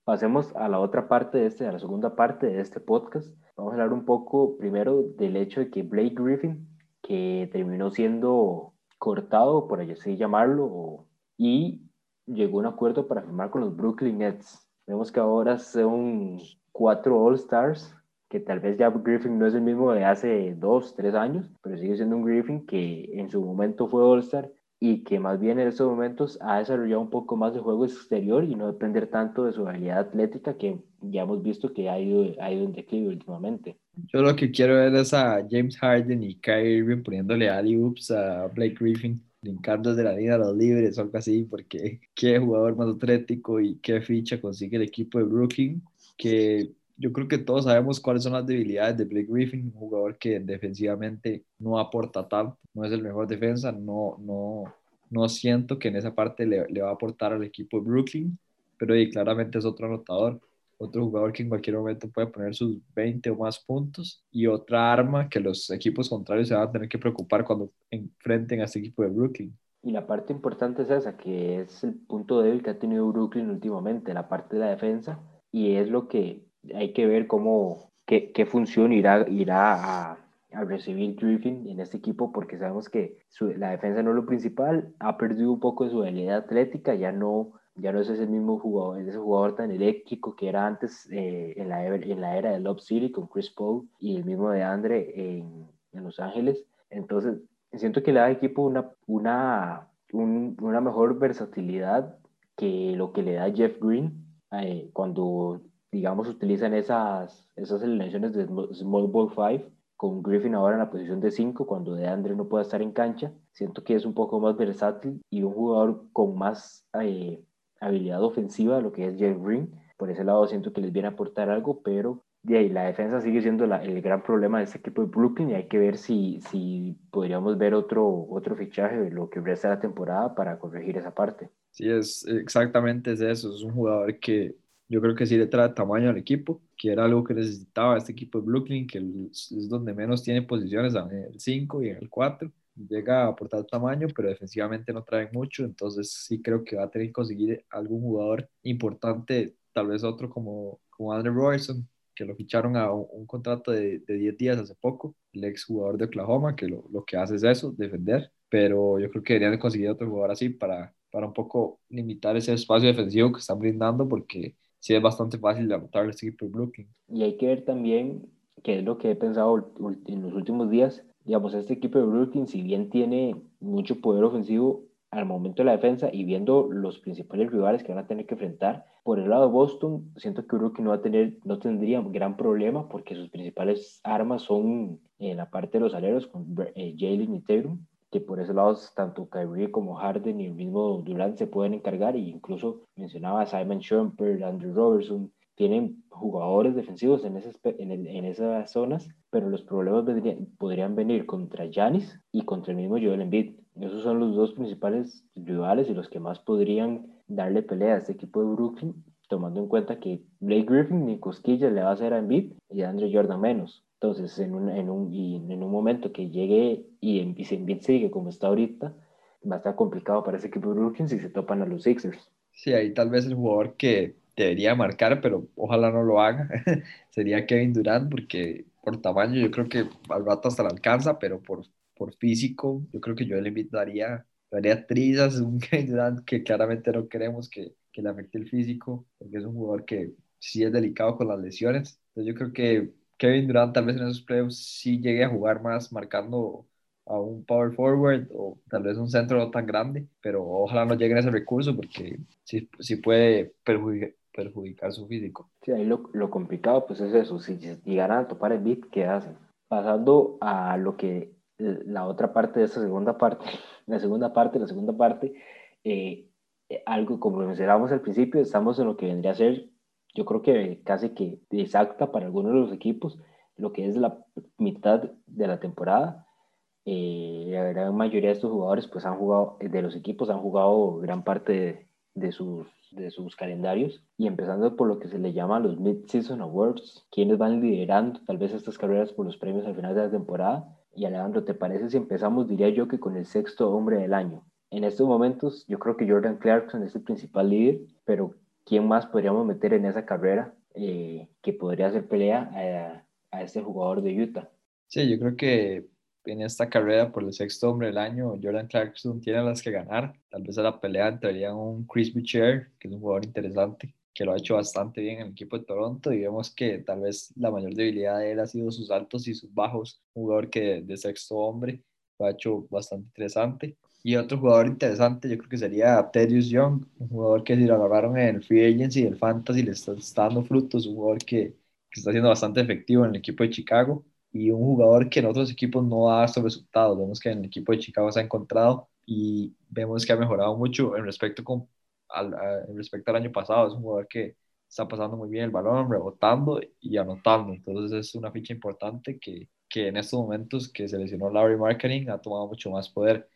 Pasemos a la otra parte de este, a la segunda parte de este podcast. Vamos a hablar un poco primero del hecho de que Blake Griffin, que terminó siendo cortado, por así llamarlo, y llegó a un acuerdo para firmar con los Brooklyn Nets. Vemos que ahora son cuatro All-Stars, que tal vez ya Griffin no es el mismo de hace dos, tres años, pero sigue siendo un Griffin que en su momento fue All-Star y que más bien en estos momentos ha desarrollado un poco más de juego exterior y no depender tanto de su habilidad atlética que ya hemos visto que ha ido, ha ido en declive últimamente. Yo lo que quiero ver es a James Harden y Kyrie Irving poniéndole alley-oops a Blake Griffin, brincando de la línea a los libres o algo así, porque qué jugador más atlético y qué ficha consigue el equipo de Brooklyn, que yo creo que todos sabemos cuáles son las debilidades de Blake Griffin, un jugador que defensivamente no aporta tanto, no es el mejor defensa, no, no, no siento que en esa parte le, le va a aportar al equipo de Brooklyn, pero claramente es otro anotador, otro jugador que en cualquier momento puede poner sus 20 o más puntos y otra arma que los equipos contrarios se van a tener que preocupar cuando enfrenten a este equipo de Brooklyn. Y la parte importante es esa, que es el punto débil que ha tenido Brooklyn últimamente, la parte de la defensa, y es lo que hay que ver cómo, qué, qué función irá, irá a, a, recibir Griffin en este equipo, porque sabemos que la defensa no es lo principal, ha perdido un poco de su habilidad atlética, ya no, ya no es ese mismo jugador, ese jugador tan eléctrico que era antes eh, en, la, en la era de Love City con Chris Paul y el mismo de Andre en, en Los Ángeles. Entonces, siento que le da al equipo una, una, una mejor versatilidad que lo que le da Jeff Green eh, cuando digamos, utilizan esas, esas alineaciones de Small Ball 5, con Griffin ahora en la posición de 5, cuando de Andre no puede estar en cancha. Siento que es un poco más versátil y un jugador con más eh, habilidad ofensiva lo que es Jeff Green. Por ese lado siento que les viene a aportar algo, pero de ahí, la defensa sigue siendo el gran problema de este equipo de Brooklyn y hay que ver si, si podríamos ver otro, otro fichaje de lo que resta de la temporada para corregir esa parte. Sí, es exactamente es eso. Es un jugador que yo creo que sí le trae tamaño al equipo, que era algo que necesitaba este equipo de Brooklyn, que es donde menos tiene posiciones, en el 5 y en el 4. Llega a aportar tamaño, pero defensivamente no trae mucho, entonces sí creo que va a tener que conseguir algún jugador importante, tal vez otro como, como Andrew Robertson, que lo ficharon a un, un contrato de, de 10 días hace poco, el ex jugador de Oklahoma, que lo, lo, que hace es eso, defender, pero yo creo que deberían de conseguir otro jugador así para, para un poco limitar ese espacio defensivo que están brindando, porque sí es bastante fácil de anotar el equipo de Brooklyn. Y hay que ver también, que es lo que he pensado en los últimos días, digamos, este equipo de Brooklyn, si bien tiene mucho poder ofensivo al momento de la defensa y viendo los principales rivales que van a tener que enfrentar, por el lado de Boston, siento que Brooklyn no, va a tener, no tendría gran problema porque sus principales armas son en la parte de los aleros con eh, Jalen y Tatum, que por ese lado tanto Kyrie como Harden y el mismo Durant se pueden encargar e incluso mencionaba Simon Shumpert, Andrew Robertson, tienen jugadores defensivos en, ese, en, el, en, esas zonas, pero los problemas vendrían, podrían venir contra Giannis y contra el mismo Joel Embiid. Esos son los dos principales rivales y los que más podrían darle pelea a este equipo de Brooklyn, tomando en cuenta que Blake Griffin ni cosquillas le va a hacer a Embiid y a Andre Jordan menos. Entonces, en un, en un, y en un momento que llegue y, y si Embiid sigue como está ahorita, va a estar complicado para ese equipo de Brooklyn si se topan a los Sixers. Sí, ahí tal vez el jugador que debería marcar, pero ojalá no lo haga, [LAUGHS] sería Kevin Durant, porque por tamaño yo creo que al rato hasta la alcanza, pero por, por físico yo creo que yo le invitaría daría trizas, un [LAUGHS] Kevin Durant que claramente no queremos que, que le afecte el físico, porque es un jugador que sí es delicado con las lesiones. Entonces yo creo que Kevin Durant tal vez en esos playoffs sí llegue a jugar más marcando a un power forward o tal vez un centro no tan grande, pero ojalá no lleguen a ese recurso porque sí, sí puede perjudicar, perjudicar su físico. Sí, ahí lo, lo, complicado pues es eso, si llegaran a topar el beat, ¿qué hacen? Pasando a lo que la otra parte de esta segunda parte, [LAUGHS] la segunda parte, la segunda parte, eh, algo como mencionábamos al principio, estamos en lo que vendría a ser, yo creo que casi que exacta para algunos de los equipos, lo que es la mitad de la temporada. Eh, la gran mayoría de estos jugadores pues han jugado, de los equipos han jugado gran parte de sus de sus calendarios y empezando por lo que se le llama los Mid-Season Awards, quienes van liderando tal vez estas carreras por los premios al final de la temporada. Y Alejandro, ¿te parece si empezamos, diría yo, que con el sexto hombre del año? En estos momentos yo creo que Jordan Clarkson es el principal líder, pero ¿quién más podríamos meter en esa carrera eh, que podría hacer pelea a, a este jugador de Utah? Sí, yo creo que en esta carrera por el sexto hombre del año, Jordan Clarkson tiene las que ganar. Tal vez a la pelea entraría un Chris Boucher, que es un jugador interesante, que lo ha hecho bastante bien en el equipo de Toronto y vemos que tal vez la mayor debilidad de él ha sido sus altos y sus bajos. Un jugador que de sexto hombre lo ha hecho bastante interesante. Y otro jugador interesante yo creo que sería Thaddeus Young, un jugador que si lo agarraron en el free agency del fantasy le está, está dando frutos, un jugador que, que está siendo bastante efectivo en el equipo de Chicago y un jugador que en otros equipos no ha dado resultados. Vemos que en el equipo de Chicago se ha encontrado y vemos que ha mejorado mucho en respecto, con, al, en respecto al año pasado. Es un jugador que está pasando muy bien el balón, rebotando y anotando. Entonces es una ficha importante que, que en estos momentos que se lesionó Larry Marketing ha tomado mucho más poder.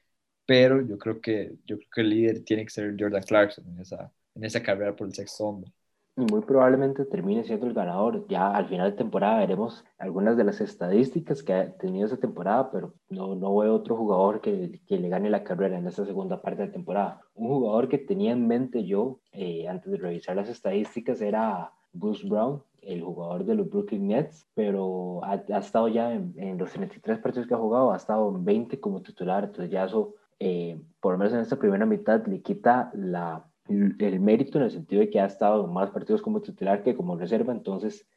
Pero yo creo que, yo creo que el líder tiene que ser Jordan Clarkson en esa, en esa carrera por el sexto hombre muy probablemente termine siendo el ganador. Ya al final de temporada veremos algunas de las estadísticas que ha tenido esa temporada, pero no, no veo otro jugador que, que le gane la carrera en esta segunda parte de temporada. Un jugador que tenía en mente yo eh, antes de revisar las estadísticas era Bruce Brown, el jugador de los Brooklyn Nets, pero ha, ha estado ya en, en, los 33 partidos que ha jugado, ha estado en 20 como titular, entonces ya eso, eh, por lo menos en esta primera mitad, le quita la el mérito en el sentido de que ha estado más partidos como titular que como reserva, entonces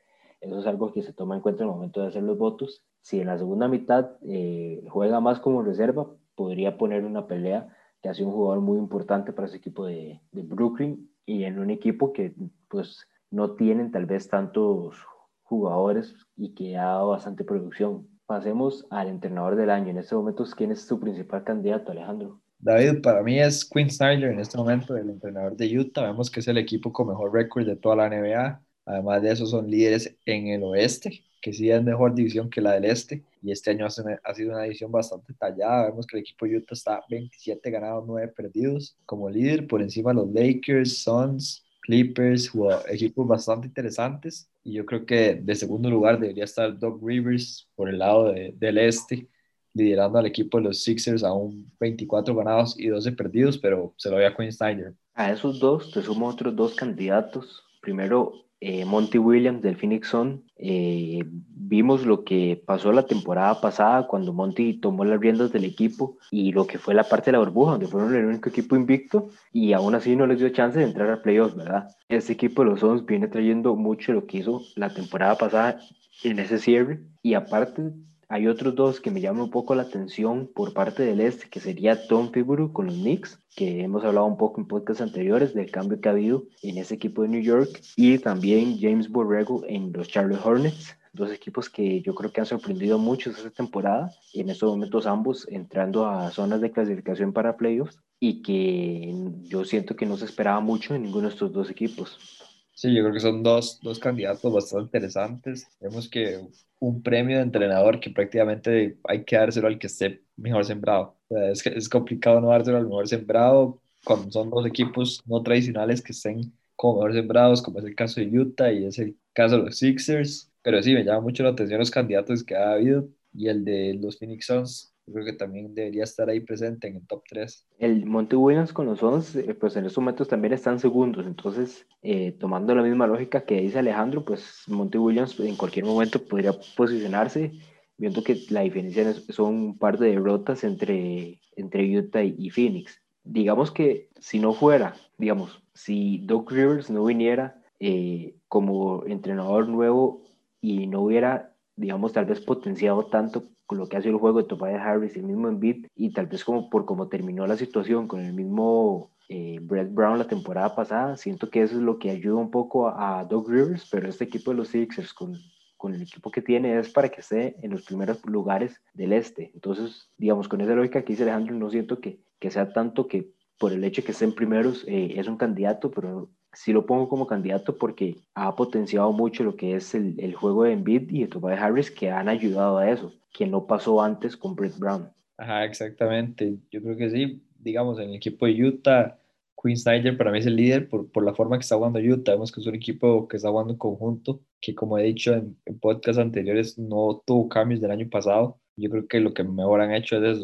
eso es algo que se toma en cuenta en el momento de hacer los votos. Si en la segunda mitad eh, juega más como reserva, podría poner una pelea que hace un jugador muy importante para ese equipo de, de, Brooklyn y en un equipo que pues no tienen tal vez tantos jugadores y que ha dado bastante producción. Pasemos al entrenador del año. En este momento, ¿quién es su principal candidato, Alejandro? David, para mí es Quinn Snyder en este momento, el entrenador de Utah. Vemos que es el equipo con mejor récord de toda la NBA. Además de eso, son líderes en el oeste, que sí es mejor división que la del este. Y este año ha sido una división bastante tallada. Vemos que el equipo Utah está 27 ganados, 9 perdidos como líder, por encima de los Lakers, Suns, Clippers, equipos bastante interesantes. Y yo creo que de segundo lugar debería estar Doug Rivers por el lado de, del este liderando al equipo de los Sixers a un 24 ganados y 12 perdidos, pero se lo ve a Quinn Snyder. A esos dos te sumo otros dos candidatos Primero, eh, Monty Williams del Phoenix Sun. Eh, vimos lo que pasó la temporada pasada cuando Monty tomó las riendas del equipo y lo que fue la parte de la burbuja, donde fueron el único equipo invicto y aún así no les dio chance de entrar a playoffs, ¿verdad? Este equipo de los Suns viene trayendo mucho lo que hizo la temporada pasada en ese cierre y aparte hay otros dos que me llaman un poco la atención por parte del este, que sería Tom Figuro con los Knicks, que hemos hablado un poco en podcasts anteriores del cambio que ha habido en ese equipo de New York, y también James Borrego en los Charlotte Hornets, dos equipos que yo creo que han sorprendido mucho esta temporada, en estos momentos ambos entrando a zonas de clasificación para playoffs, y que yo siento que no se esperaba mucho en ninguno de estos dos equipos. Sí, yo creo que son dos, dos candidatos bastante interesantes. Vemos que un premio de entrenador que prácticamente hay que dárselo al que esté mejor sembrado. O es, es complicado no dárselo al mejor sembrado cuando son dos equipos no tradicionales que estén como mejor sembrados, como es el caso de Utah y es el caso de los Sixers. Pero sí, me llama mucho la atención los candidatos que ha habido y el de los Phoenix Suns yo creo que también debería estar ahí presente en el top 3. El Monty Williams con los Suns, eh, pues en estos momentos también están segundos, entonces eh, tomando la misma lógica que dice Alejandro, pues Monty Williams en cualquier momento podría posicionarse, viendo que la diferencia son un par de derrotas entre, entre Utah y, Phoenix. Digamos que si no fuera, digamos, si Doc Rivers no viniera eh, como entrenador nuevo y no hubiera, digamos, tal vez potenciado tanto lo que ha sido el juego de Tobias Harris, el mismo Embiid, y tal vez como por cómo terminó la situación con el mismo eh, Brett Brown la temporada pasada, siento que eso es lo que ayuda un poco a, Doug Rivers, pero este equipo de los Sixers con, con el equipo que tiene es para que esté en los primeros lugares del este. Entonces, digamos, con esa lógica que dice Alejandro, no siento que, que sea tanto que por el hecho de que estén primeros eh, es un candidato, pero sí lo pongo como candidato porque ha potenciado mucho lo que es el, el juego de Embiid y de Tobias Harris que han ayudado a eso que no pasó antes con Brett Brown. Ajá, exactamente. Yo creo que sí. Digamos, en el equipo de Utah, Quinn Snyder para mí es el líder por, por la forma que está jugando Utah. Vemos que es un equipo que está jugando en conjunto, que como he dicho en, en podcasts anteriores, no tuvo cambios del año pasado. Yo creo que lo que mejor han hecho es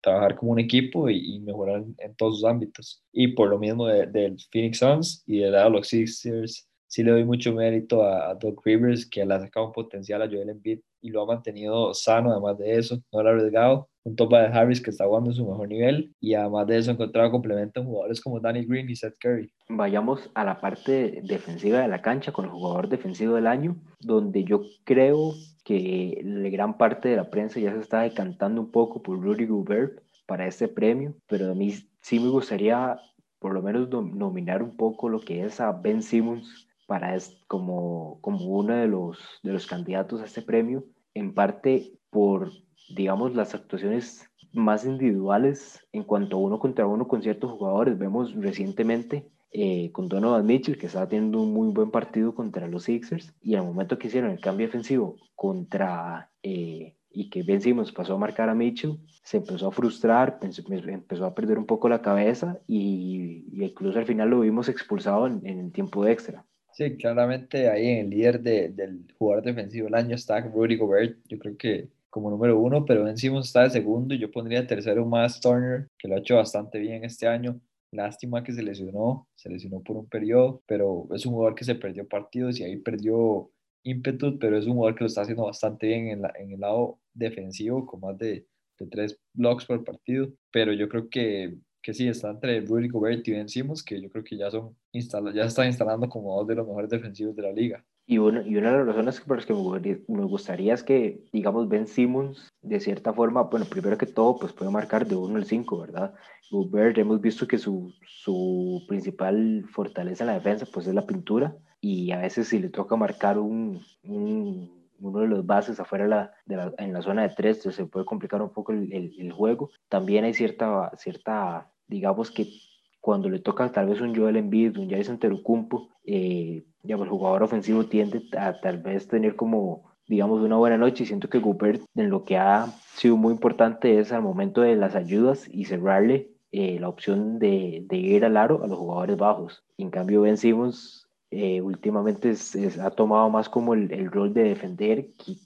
trabajar como un equipo y, mejorar en, todos sus ámbitos. Y por lo mismo del Phoenix Suns y de los Sixers, sí le doy mucho mérito a, a Doug Rivers, que le ha sacado un potencial a Joel Embiid y lo ha mantenido sano, además de eso, no lo ha arriesgado. Un topa de Harris que está jugando en su mejor nivel y además de eso encontrado complemento en jugadores como Danny Green y Seth Curry. Vayamos a la parte defensiva de la cancha con el jugador defensivo del año, donde yo creo que la gran parte de la prensa ya se está decantando un poco por Rudy Gobert para este premio, pero a mí sí me gustaría por lo menos nominar un poco lo que es a Ben Simmons para es, como, como uno de los, de los candidatos a este premio, en parte por, digamos, las actuaciones más individuales en cuanto a uno contra uno con ciertos jugadores. Vemos recientemente eh, con Donovan Mitchell, que estaba teniendo un muy buen partido contra los Sixers, y al momento que hicieron el cambio defensivo contra, eh, y que Ben Simmons pasó a marcar a Mitchell, se empezó a frustrar, empezó a perder un poco la cabeza, y, incluso al final lo vimos expulsado en, en el tiempo extra. Sí, claramente ahí en el líder de, del jugador defensivo del año está Rudy Gobert, yo creo que como número uno, pero Ben Simmons está de segundo y yo pondría tercero más Turner, que lo ha hecho bastante bien este año. Lástima que se lesionó, se lesionó por un periodo, pero es un jugador que se perdió partidos y ahí perdió ímpetu, pero es un jugador que lo está haciendo bastante bien en, la, en el lado defensivo, con más de, de tres blocks por partido, pero yo creo que que sí, está entre Rudy Gobert y Ben Simmons, que yo creo que ya, son ya están instalando como dos de los mejores defensivos de la liga. Y, una, y una de las razones por las que me gustaría es que, digamos, Ben Simmons, de cierta forma, bueno, primero que todo, pues puede marcar de 1 al 5, ¿verdad? Gobert, hemos visto que su, su principal fortaleza en la defensa, pues es la pintura, y a veces si le toca marcar un, un uno de los bases afuera la, de la, en la zona de tres, se puede complicar un poco el, el, juego. También hay cierta, cierta, digamos que cuando le toca tal vez un Joel Embiid, un Jason Terucumpo, eh, digamos, el jugador ofensivo tiende a tal vez tener como, digamos, una buena noche. Y siento que Gobert en lo que ha sido muy importante es al momento de las ayudas y cerrarle eh, la opción de, de, ir al aro a los jugadores bajos. En cambio, Ben Simmons eh, últimamente ha tomado más como el, el rol de defender que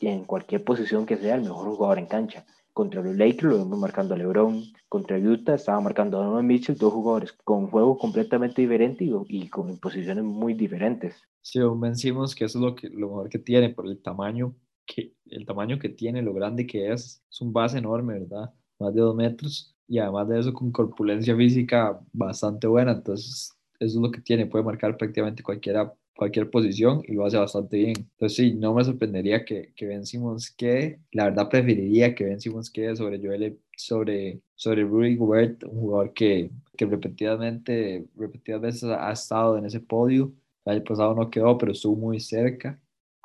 en cualquier posición que sea el mejor jugador en cancha. Contra los Lakers lo vemos marcando a LeBron. Contra Utah estaba marcando a Donovan Mitchell, dos jugadores con juego completamente diferente y, y con posiciones muy diferentes. Sí, vencimos que eso es lo, que, lo mejor que tiene por el tamaño que, el tamaño que tiene, lo grande que es. Es un base enorme, ¿verdad? Más de dos metros. Y además de eso, con corpulencia física bastante buena. Entonces, eso es lo que tiene. Puede marcar prácticamente cualquiera cualquier posición y lo hace bastante bien. Entonces sí, no me sorprendería que, que Ben Simmons quede. La verdad preferiría que Ben Simmons quede sobre Joel, sobre, sobre Rudy Gobert, un jugador que, que repetidamente, repetidas veces ha estado en ese podio. El año pasado no quedó, pero estuvo muy cerca.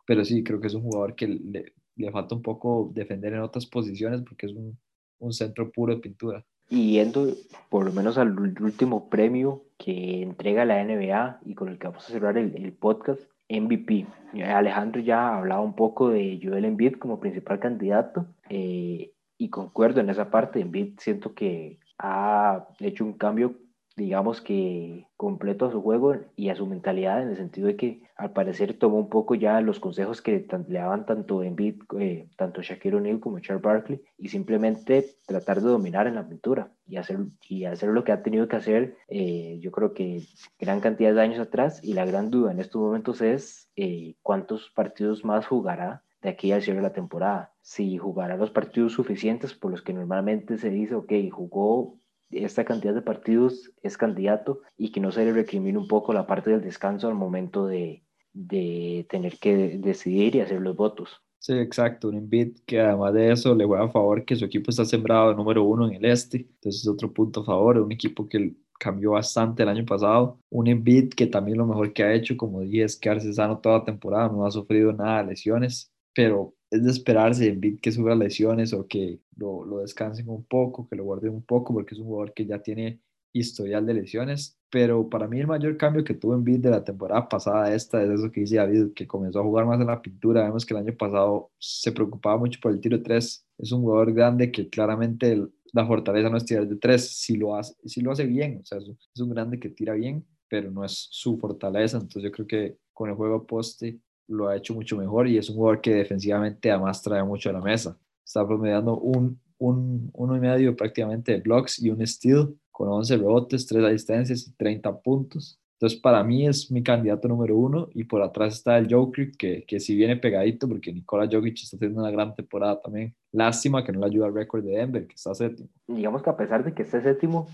Pero sí, creo que es un jugador que le, le falta un poco defender en otras posiciones porque es un, un centro puro de pintura. Y yendo por lo menos al último premio que entrega la NBA y con el que vamos a cerrar el, el podcast, MVP. Alejandro ya hablaba un poco de Joel Embiid como principal candidato eh, y concuerdo en esa parte. Embiid siento que ha hecho un cambio digamos que completo a su juego y a su mentalidad en el sentido de que al parecer tomó un poco ya los consejos que le daban tanto Embiid, eh, tanto Shaquille O'Neal como Charles Barkley y simplemente tratar de dominar en la pintura y hacer, y hacer lo que ha tenido que hacer eh, yo creo que gran cantidad de años atrás y la gran duda en estos momentos es eh, cuántos partidos más jugará de aquí al cierre de la temporada. Si jugará los partidos suficientes por los que normalmente se dice, ok, jugó esta cantidad de partidos es candidato y que no se le recrimine un poco la parte del descanso al momento de, de tener que decidir y hacer los votos. Sí, exacto, un Embiid que además de eso le juega a favor que su equipo está sembrado número uno en el este, entonces es otro punto a favor, un equipo que cambió bastante el año pasado, un Embiid que también lo mejor que ha hecho, como dije, es quedarse sano toda temporada, no ha sufrido nada de lesiones, pero es de esperarse Embiid que suba lesiones o que lo, lo, descansen un poco, que lo guarden un poco, porque es un jugador que ya tiene historial de lesiones. Pero para mí el mayor cambio que tuvo Embiid de la temporada pasada esta es eso que dice David, que comenzó a jugar más en la pintura. Vemos que el año pasado se preocupaba mucho por el tiro 3. Es un jugador grande que claramente la fortaleza no es tirar de 3, si lo hace, si lo hace bien. O sea, es un grande que tira bien, pero no es su fortaleza. Entonces yo creo que con el juego poste lo ha hecho mucho mejor y es un jugador que defensivamente además trae mucho a la mesa. Está promediando un, un uno y medio prácticamente de blocks y un steal con 11 rebotes, 3 asistencias y 30 puntos. Entonces, para mí es mi candidato número uno y por atrás está el Jokic, que, que si viene pegadito porque Nikola Jokic está teniendo una gran temporada también. Lástima que no le ayuda al récord de Denver, que está séptimo. Digamos que a pesar de que esté séptimo,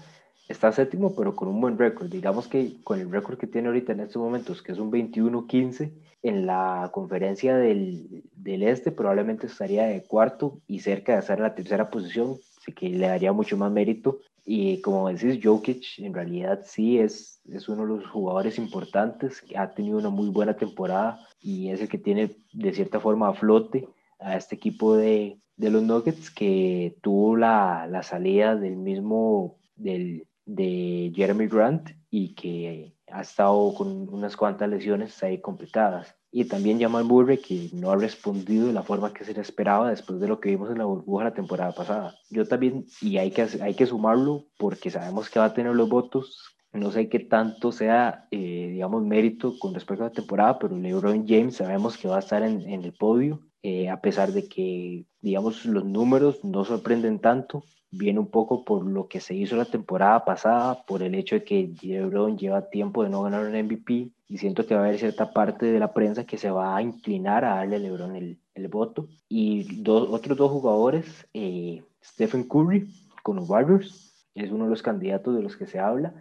está séptimo, pero con un buen récord. Digamos que con el récord que tiene ahorita en estos momentos, que es un 21-15, en la conferencia del, del, este probablemente estaría de cuarto y cerca de estar en la tercera posición, así que le daría mucho más mérito. Y como decís, Jokic en realidad sí es, es uno de los jugadores importantes, que ha tenido una muy buena temporada y es el que tiene de cierta forma a flote a este equipo de, de los Nuggets que tuvo la, la salida del mismo del, de Jeremy Grant y que ha estado con unas cuantas lesiones ahí complicadas. Y también Jamal Murray, que no ha respondido de la forma que se le esperaba después de lo que vimos en la burbuja la temporada pasada. Yo también, y hay que, hay que sumarlo porque sabemos que va a tener los votos. No sé qué tanto sea, eh, digamos, mérito con respecto a la temporada, pero LeBron James sabemos que va a estar en, en el podio, eh, a pesar de que, digamos, los números no sorprenden tanto viene un poco por lo que se hizo la temporada pasada, por el hecho de que LeBron lleva tiempo de no ganar un MVP y siento que va a haber cierta parte de la prensa que se va a inclinar a darle a LeBron el, el voto. Y dos, otros dos jugadores, eh, Stephen Curry con los Warriors, es uno de los candidatos de los que se habla,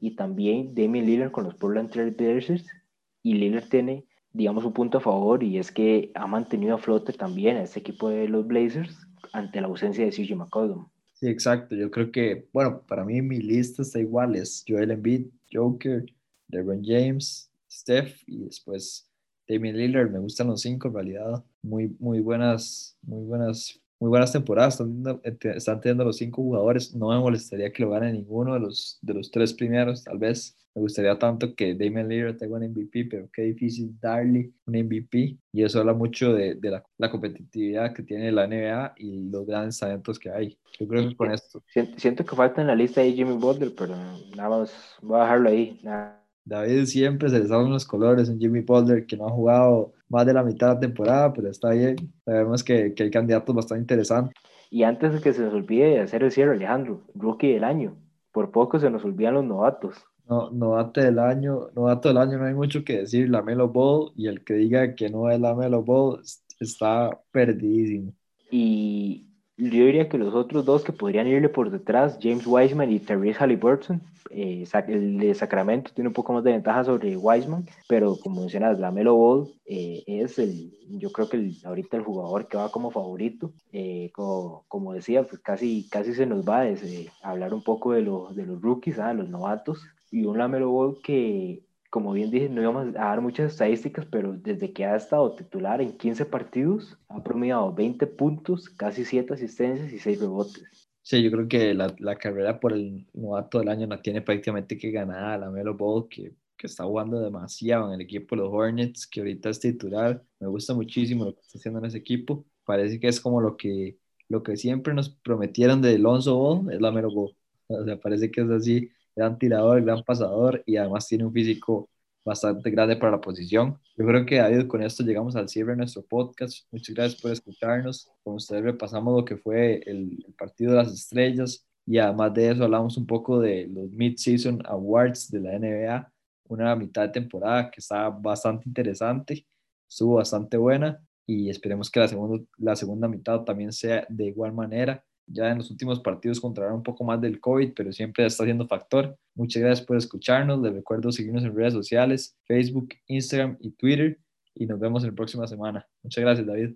y también Damian Lillard con los Portland Trail Blazers, y Lillard tiene digamos un punto a favor y es que ha mantenido a flote también a este equipo de los Blazers ante la ausencia de CJ McCollum. Sí, exacto. Yo creo que, bueno, para mí mi lista está igual. Es Joel Embiid, Joker, LeBron James, Steph y después Damian Lillard. Me gustan los cinco en realidad. Muy, muy buenas, muy buenas muy buenas temporadas están, teniendo los cinco jugadores. No me molestaría que lo gane ninguno de los, de los tres primeros, tal vez. Me gustaría tanto que Damian Lillard tenga un MVP, pero qué difícil darle un MVP. Y eso habla mucho de, de la, la, competitividad que tiene la NBA y los grandes talentos que hay. Yo creo que con esto. Siento, que falta en la lista de Jimmy Butler, pero nada más voy a dejarlo ahí. David siempre se le salen los colores en Jimmy Butler, que no ha jugado más de la mitad de la temporada, pero está bien. Sabemos que, que hay candidatos bastante interesantes. Y antes de que se nos olvide hacer el cierre, Alejandro, rookie del año. Por poco se nos olvidan los novatos. No, novato del año, novato del año no hay mucho que decir, la Melo Ball, y el que diga que no es la Melo Ball está perdidísimo. Y yo diría que los otros dos que podrían irle por detrás, James Wiseman y Therese Halliburton, eh, el de Sacramento tiene un poco más de ventaja sobre Wiseman, pero como mencionas, la Melo Ball eh, es el, yo creo que ahorita el jugador que va como favorito. Eh, como, como, decía, pues casi, casi se nos va a hablar un poco de, de los rookies, ¿ah? los novatos, y un Lamelo Ball que como bien dije, no íbamos a dar muchas estadísticas, pero desde que ha estado titular en 15 partidos, ha promediado 20 puntos, casi 7 asistencias y 6 rebotes. Sí, yo creo que la, la carrera por el novato del año la tiene prácticamente que ganar la Melo Ball, que, que, está jugando demasiado en el equipo de los Hornets, que ahorita es titular. Me gusta muchísimo lo que está haciendo en ese equipo. Parece que es como lo que, lo que siempre nos prometieron de Alonso Ball, es la Melo Ball. O sea, parece que es así gran tirador, gran pasador y además tiene un físico bastante grande para la posición. Yo creo que David, con esto llegamos al cierre de nuestro podcast. Muchas gracias por escucharnos. Con ustedes repasamos lo que fue el, partido de las estrellas y además de eso hablamos un poco de los Mid-Season Awards de la NBA, una mitad de temporada que está bastante interesante, estuvo bastante buena y esperemos que la, segunda la segunda mitad también sea de igual manera ya en los últimos partidos controlar un poco más del COVID, pero siempre está siendo factor. Muchas gracias por escucharnos. Les recuerdo seguirnos en redes sociales, Facebook, Instagram y Twitter. Y nos vemos en la próxima semana. Muchas gracias, David.